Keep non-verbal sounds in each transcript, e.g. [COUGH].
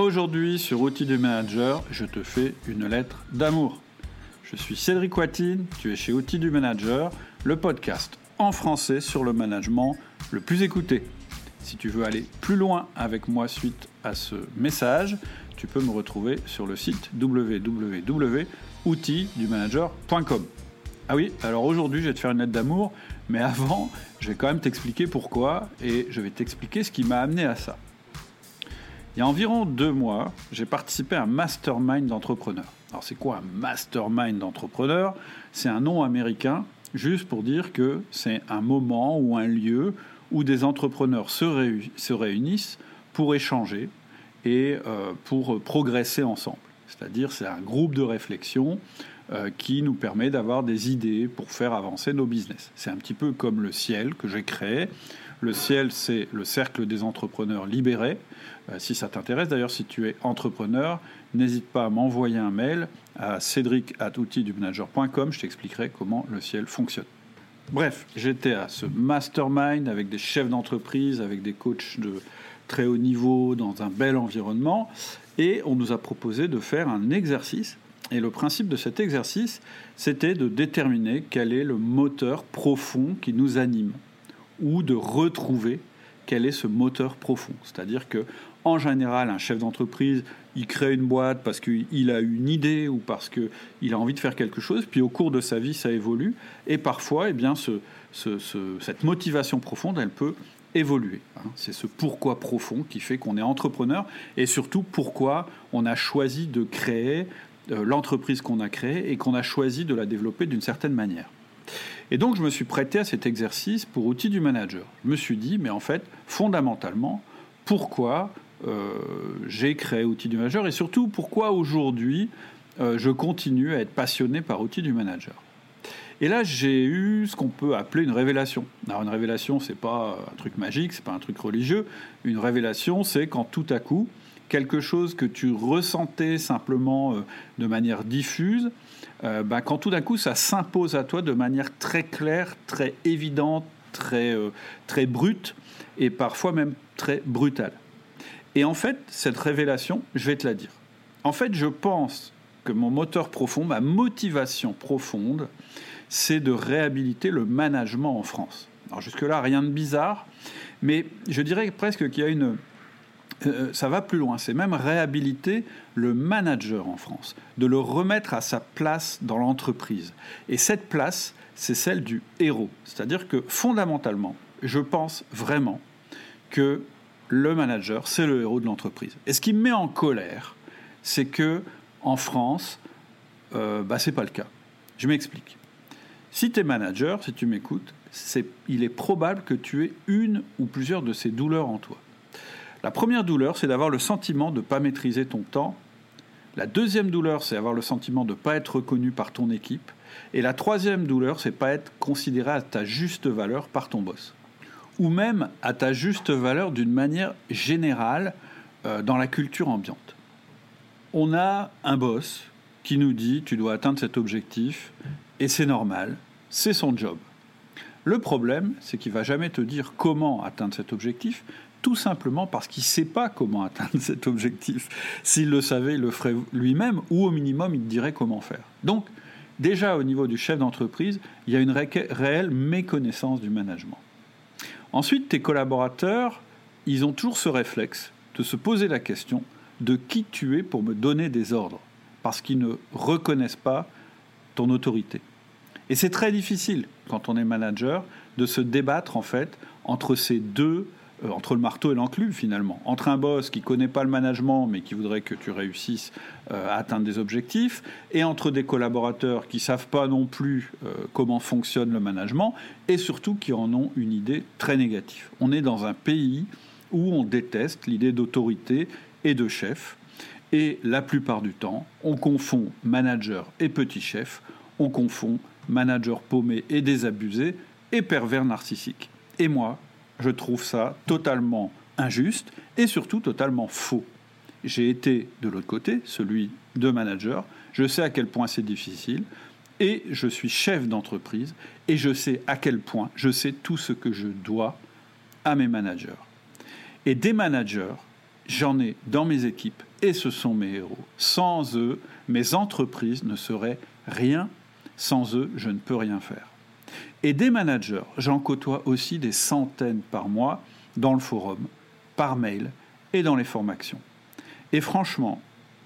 Aujourd'hui, sur Outils du Manager, je te fais une lettre d'amour. Je suis Cédric Watine, tu es chez Outils du Manager, le podcast en français sur le management le plus écouté. Si tu veux aller plus loin avec moi suite à ce message, tu peux me retrouver sur le site www.outildumanager.com. Ah oui, alors aujourd'hui je vais te faire une lettre d'amour, mais avant, je vais quand même t'expliquer pourquoi et je vais t'expliquer ce qui m'a amené à ça. Il y a environ deux mois, j'ai participé à un mastermind d'entrepreneurs. Alors c'est quoi un mastermind d'entrepreneurs? C'est un nom américain, juste pour dire que c'est un moment ou un lieu où des entrepreneurs se, réunissent pour échanger et euh, pour progresser ensemble. C'est-à-dire c'est un groupe de réflexion euh, qui nous permet d'avoir des idées pour faire avancer nos business. C'est un petit peu comme le ciel que j'ai créé. Le ciel, c'est le cercle des entrepreneurs libérés. Euh, si ça t'intéresse, d'ailleurs, si tu es entrepreneur, n'hésite pas à m'envoyer un mail à cédric.outildumanager.com. Je t'expliquerai comment le ciel fonctionne. Bref, j'étais à ce mastermind avec des chefs d'entreprise, avec des coachs de très haut niveau, dans un bel environnement, et on nous a proposé de faire un exercice. Et le principe de cet exercice, c'était de déterminer quel est le moteur profond qui nous anime, ou de retrouver quel est ce moteur profond. C'est-à-dire que en général, un chef d'entreprise, il crée une boîte parce qu'il a une idée ou parce qu'il a envie de faire quelque chose, puis au cours de sa vie, ça évolue, et parfois, eh bien, cette motivation profonde, elle peut évoluer. Hein. C'est ce pourquoi profond qui fait qu'on est entrepreneur, et surtout pourquoi on a choisi de créer l'entreprise qu'on a créée et qu'on a choisi de la développer d'une certaine manière. Et donc je me suis prêté à cet exercice pour outil du manager. Je me suis dit, mais en fait, fondamentalement, pourquoi euh, j'ai créé Outils du Manager et surtout pourquoi aujourd'hui euh, je continue à être passionné par Outils du Manager? Et là, j'ai eu ce qu'on peut appeler une révélation. Alors, une révélation, c'est pas un truc magique, c'est pas un truc religieux. Une révélation, c'est quand tout à coup, quelque chose que tu ressentais simplement euh, de manière diffuse, bah, quand tout d'un coup, ça s'impose à toi de manière très claire, très évidente, très, très brute et parfois même très brutale. Et en fait, cette révélation, je vais te la dire. En fait, je pense que mon moteur profond, ma motivation profonde, c'est de réhabiliter le management en France. Alors jusque-là, rien de bizarre, mais je dirais presque qu'il y a une... Euh, ça va plus loin, c'est même réhabiliter le manager en France, de le remettre à sa place dans l'entreprise. Et cette place, c'est celle du héros. C'est-à-dire que fondamentalement, je pense vraiment que le manager, c'est le héros de l'entreprise. Et ce qui me met en colère, c'est que en France, euh, bah, c'est pas le cas. Je m'explique. Si tu es manager, si tu m'écoutes, il est probable que tu aies une ou plusieurs de ces douleurs en toi. La première douleur, c'est d'avoir le sentiment de ne pas maîtriser ton temps. La deuxième douleur, c'est avoir le sentiment de ne pas être reconnu par ton équipe. Et la troisième douleur, c'est pas être considéré à ta juste valeur par ton boss ou même à ta juste valeur d'une manière générale euh, dans la culture ambiante. On a un boss qui nous dit tu dois atteindre cet objectif et c'est normal, c'est son job. Le problème, c'est qu'il va jamais te dire comment atteindre cet objectif, tout simplement parce qu'il ne sait pas comment atteindre [LAUGHS] cet objectif. S'il le savait, il le ferait lui-même, ou au minimum, il dirait comment faire. Donc, déjà au niveau du chef d'entreprise, il y a une réelle méconnaissance du management. Ensuite, tes collaborateurs, ils ont toujours ce réflexe de se poser la question de qui tu es pour me donner des ordres, parce qu'ils ne reconnaissent pas ton autorité. Et c'est très difficile, quand on est manager, de se débattre en fait entre ces deux entre le marteau et l'enclume finalement, entre un boss qui connaît pas le management mais qui voudrait que tu réussisses euh, à atteindre des objectifs, et entre des collaborateurs qui savent pas non plus euh, comment fonctionne le management, et surtout qui en ont une idée très négative. On est dans un pays où on déteste l'idée d'autorité et de chef, et la plupart du temps, on confond manager et petit chef, on confond manager paumé et désabusé et pervers narcissique. Et moi, je trouve ça totalement injuste et surtout totalement faux. J'ai été de l'autre côté, celui de manager, je sais à quel point c'est difficile, et je suis chef d'entreprise, et je sais à quel point je sais tout ce que je dois à mes managers. Et des managers j'en ai dans mes équipes et ce sont mes héros. Sans eux, mes entreprises ne seraient rien. Sans eux, je ne peux rien faire. Et des managers, j'en côtoie aussi des centaines par mois dans le forum, par mail et dans les formations. Et franchement,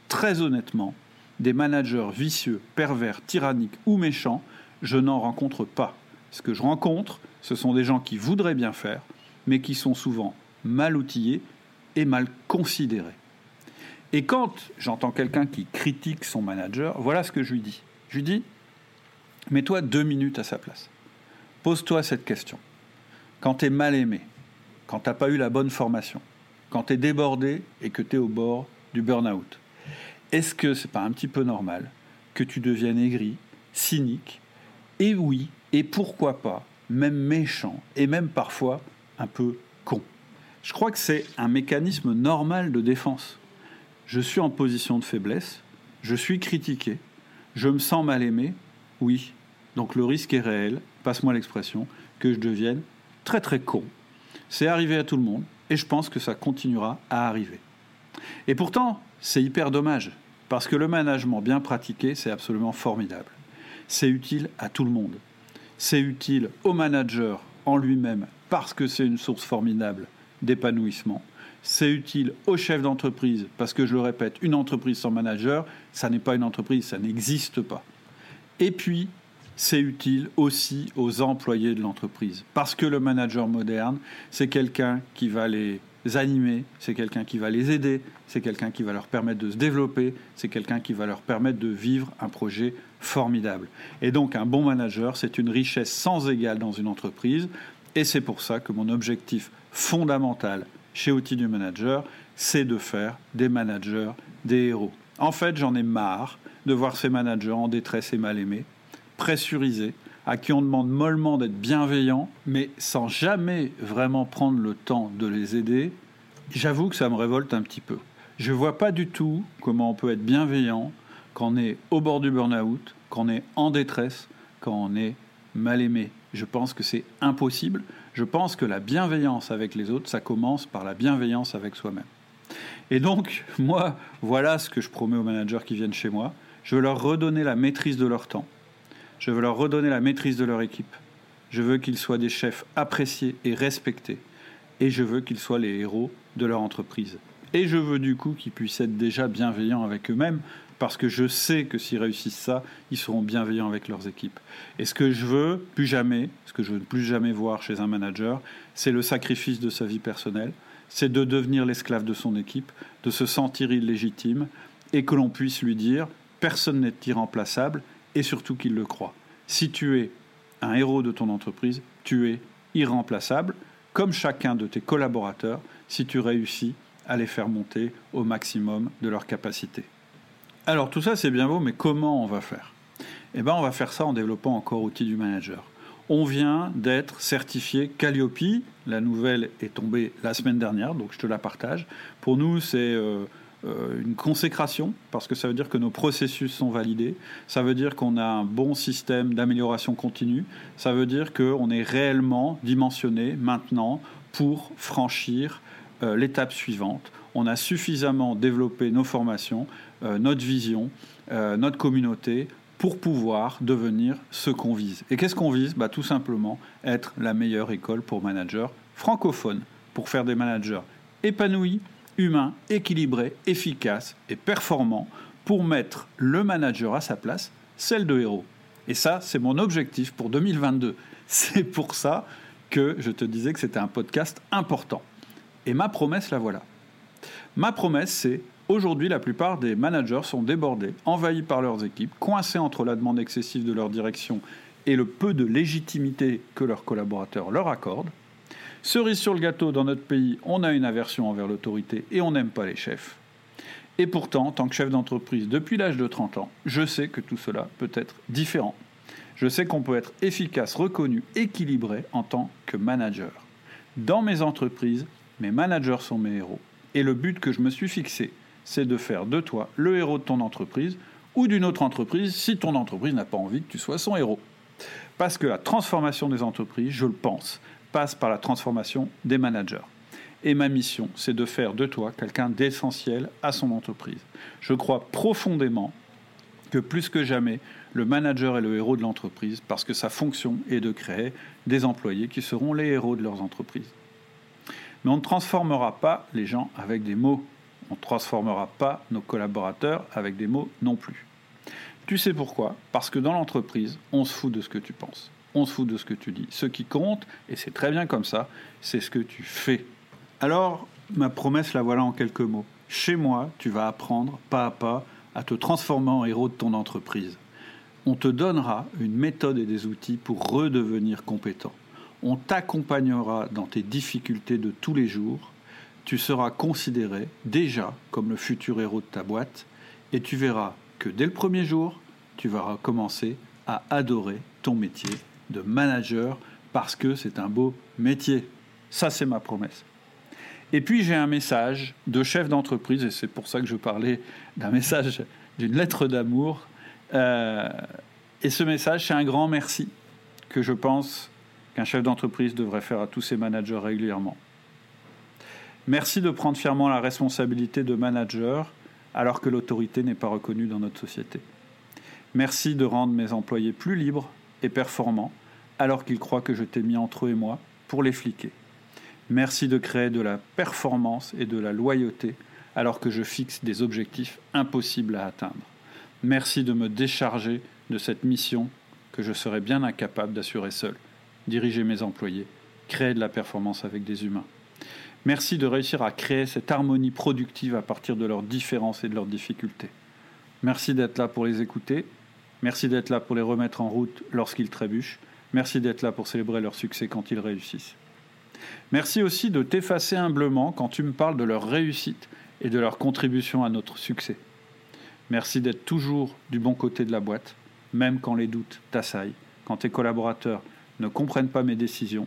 très honnêtement, des managers vicieux, pervers, tyranniques ou méchants, je n'en rencontre pas. Ce que je rencontre, ce sont des gens qui voudraient bien faire, mais qui sont souvent mal outillés et mal considérés. Et quand j'entends quelqu'un qui critique son manager, voilà ce que je lui dis. Je lui dis, mets-toi deux minutes à sa place. Pose-toi cette question. Quand tu es mal aimé, quand tu n'as pas eu la bonne formation, quand tu es débordé et que tu es au bord du burn-out, est-ce que c'est pas un petit peu normal que tu deviennes aigri, cynique, et oui, et pourquoi pas, même méchant, et même parfois un peu con? Je crois que c'est un mécanisme normal de défense. Je suis en position de faiblesse, je suis critiqué, je me sens mal aimé, oui. Donc le risque est réel, passe-moi l'expression, que je devienne très très con. C'est arrivé à tout le monde, et je pense que ça continuera à arriver. Et pourtant, c'est hyper dommage, parce que le management bien pratiqué, c'est absolument formidable. C'est utile à tout le monde. C'est utile au manager en lui-même, parce que c'est une source formidable d'épanouissement. C'est utile au chef d'entreprise, parce que je le répète, une entreprise sans manager, ça n'est pas une entreprise, ça n'existe pas. Et puis, c'est utile aussi aux employés de l'entreprise, parce que le manager moderne, c'est quelqu'un qui va les animer, c'est quelqu'un qui va les aider, c'est quelqu'un qui va leur permettre de se développer, c'est quelqu'un qui va leur permettre de vivre un projet formidable. Et donc un bon manager, c'est une richesse sans égale dans une entreprise, et c'est pour ça que mon objectif fondamental chez Outils du Manager, c'est de faire des managers des héros. En fait, j'en ai marre de voir ces managers en détresse et mal aimés, pressurisés, à qui on demande mollement d'être bienveillant, mais sans jamais vraiment prendre le temps de les aider, j'avoue que ça me révolte un petit peu. Je ne vois pas du tout comment on peut être bienveillant quand on est au bord du burn-out, quand on est en détresse, quand on est mal aimé. Je pense que c'est impossible. Je pense que la bienveillance avec les autres, ça commence par la bienveillance avec soi-même. Et donc, [LAUGHS] moi, voilà ce que je promets aux managers qui viennent chez moi. Je veux leur redonner la maîtrise de leur temps. Je veux leur redonner la maîtrise de leur équipe. Je veux qu'ils soient des chefs appréciés et respectés. Et je veux qu'ils soient les héros de leur entreprise. Et je veux du coup qu'ils puissent être déjà bienveillants avec eux-mêmes, parce que je sais que s'ils réussissent ça, ils seront bienveillants avec leurs équipes. Et ce que je veux plus jamais, ce que je veux plus jamais voir chez un manager, c'est le sacrifice de sa vie personnelle, c'est de devenir l'esclave de son équipe, de se sentir illégitime, et que l'on puisse lui dire personne n'est irremplaçable, et surtout qu'il le croit. Si tu es un héros de ton entreprise, tu es irremplaçable, comme chacun de tes collaborateurs, si tu réussis à les faire monter au maximum de leur capacité. Alors tout ça c'est bien beau, mais comment on va faire? Eh bien on va faire ça en développant encore outil du manager. On vient d'être certifié Calliope. La nouvelle est tombée la semaine dernière, donc je te la partage. Pour nous, c'est euh, une consécration, parce que ça veut dire que nos processus sont validés, ça veut dire qu'on a un bon système d'amélioration continue, ça veut dire qu'on est réellement dimensionné maintenant pour franchir euh, l'étape suivante. On a suffisamment développé nos formations, euh, notre vision, notre communauté pour pouvoir devenir ce qu'on vise. Et qu'est-ce qu'on vise? Bah, Tout simplement être la meilleure école pour managers francophones, pour faire des managers épanouis, humain, équilibré, efficace et performant pour mettre le manager à sa place, celle de héros. Et ça, c'est mon objectif pour 2022. [LAUGHS] C'est pour ça que je te disais que c'était un podcast important. Et ma promesse, la voilà. Ma promesse, c'est aujourd'hui, la plupart des managers sont débordés, envahis par leurs équipes, coincés entre la demande excessive de leur direction et le peu de légitimité que leurs collaborateurs leur accordent. Cerise sur le gâteau, dans notre pays, on a une aversion envers l'autorité et on n'aime pas les chefs. Et pourtant, en tant que chef d'entreprise depuis l'âge de 30 ans, je sais que tout cela peut être différent. Je sais qu'on peut être efficace, reconnu, équilibré en tant que manager. Dans mes entreprises, mes managers sont mes héros. Et le but que je me suis fixé, c'est de faire de toi le héros de ton entreprise ou d'une autre entreprise si ton entreprise n'a pas envie que tu sois son héros. Parce que la transformation des entreprises, je le pense, passe par la transformation des managers. Et ma mission, c'est de faire de toi quelqu'un d'essentiel à son entreprise. Je crois profondément que plus que jamais, le manager est le héros de l'entreprise parce que sa fonction est de créer des employés qui seront les héros de leurs entreprises. Mais on ne transformera pas les gens avec des mots. On ne transformera pas nos collaborateurs avec des mots non plus. Tu sais pourquoi? Parce que dans l'entreprise, on se fout de ce que tu penses. On se fout de ce que tu dis. Ce qui compte, et c'est très bien comme ça, c'est ce que tu fais. Alors, ma promesse, la voilà en quelques mots. Chez moi, tu vas apprendre, pas à pas, à te transformer en héros de ton entreprise on te donnera une méthode et des outils pour redevenir compétent. On t'accompagnera dans tes difficultés de tous les jours. Tu seras considéré déjà comme le futur héros de ta boîte et tu verras que dès le premier jour, tu vas commencer à adorer ton métier de manager parce que c'est un beau métier. Ça, c'est ma promesse. Et puis j'ai un message de chef d'entreprise, et c'est pour ça que je parlais d'un message, d'une lettre d'amour euh, et ce message, c'est un grand merci que je pense qu'un chef d'entreprise devrait faire à tous ses managers régulièrement. Merci de prendre fièrement la responsabilité de manager alors que l'autorité n'est pas reconnue dans notre société. Merci de rendre mes employés plus libres et performants alors qu'ils croient que je t'ai mis entre eux et moi pour les fliquer. Merci de créer de la performance et de la loyauté alors que je fixe des objectifs impossibles à atteindre. Merci de me décharger de cette mission que je serais bien incapable d'assurer seul. Diriger mes employés, créer de la performance avec des humains. Merci de réussir à créer cette harmonie productive à partir de leurs différences et de leurs difficultés. Merci d'être là pour les écouter. Merci d'être là pour les remettre en route lorsqu'ils trébuchent. Merci d'être là pour célébrer leur succès quand ils réussissent. Merci aussi de t'effacer humblement quand tu me parles de leur réussite et de leur contribution à notre succès. Merci d'être toujours du bon côté de la boîte, même quand les doutes t'assaillent, quand tes collaborateurs ne comprennent pas mes décisions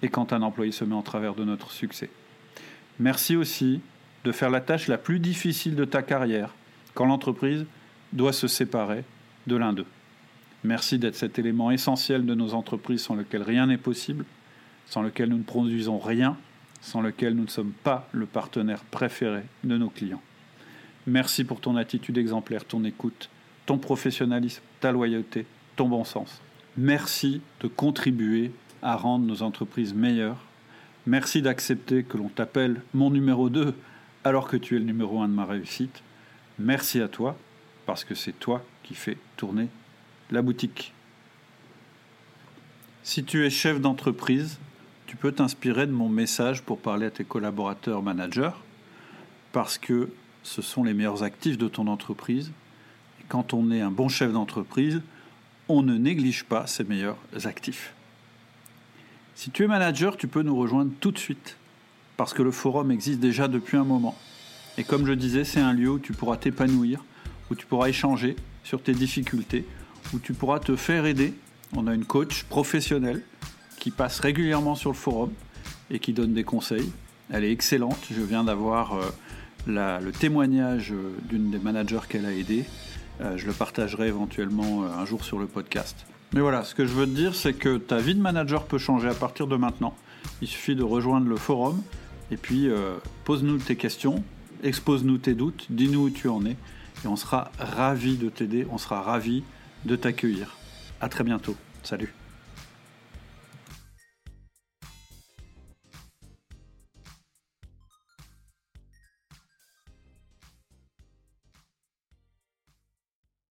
et quand un employé se met en travers de notre succès. Merci aussi de faire la tâche la plus difficile de ta carrière, quand l'entreprise doit se séparer de l'un d'eux. Merci d'être cet élément essentiel de nos entreprises sans lequel rien n'est possible, sans lequel nous ne produisons rien, sans lequel nous ne sommes pas le partenaire préféré de nos clients. Merci pour ton attitude exemplaire, ton écoute, ton professionnalisme, ta loyauté, ton bon sens. Merci de contribuer à rendre nos entreprises meilleures. Merci d'accepter que l'on t'appelle mon numéro 2 alors que tu es le numéro 1 de ma réussite. Merci à toi parce que c'est toi qui fais tourner la boutique. Si tu es chef d'entreprise, tu peux t'inspirer de mon message pour parler à tes collaborateurs managers parce que ce sont les meilleurs actifs de ton entreprise. Et quand on est un bon chef d'entreprise, on ne néglige pas ses meilleurs actifs. Si tu es manager, tu peux nous rejoindre tout de suite, parce que le forum existe déjà depuis un moment. Et comme je disais, c'est un lieu où tu pourras t'épanouir, où tu pourras échanger sur tes difficultés, où tu pourras te faire aider. On a une coach professionnelle qui passe régulièrement sur le forum et qui donne des conseils. Elle est excellente. Je viens d'avoir euh, le témoignage euh, d'une des managers qu'elle a aidé. Euh, je le partagerai éventuellement un jour sur le podcast. Mais voilà, ce que je veux te dire, c'est que ta vie de manager peut changer à partir de maintenant. Il suffit de rejoindre le forum et puis pose-nous tes questions, expose-nous tes doutes, dis-nous où tu en es et on sera ravis de t'aider, on sera ravis de t'accueillir. À très bientôt. Salut.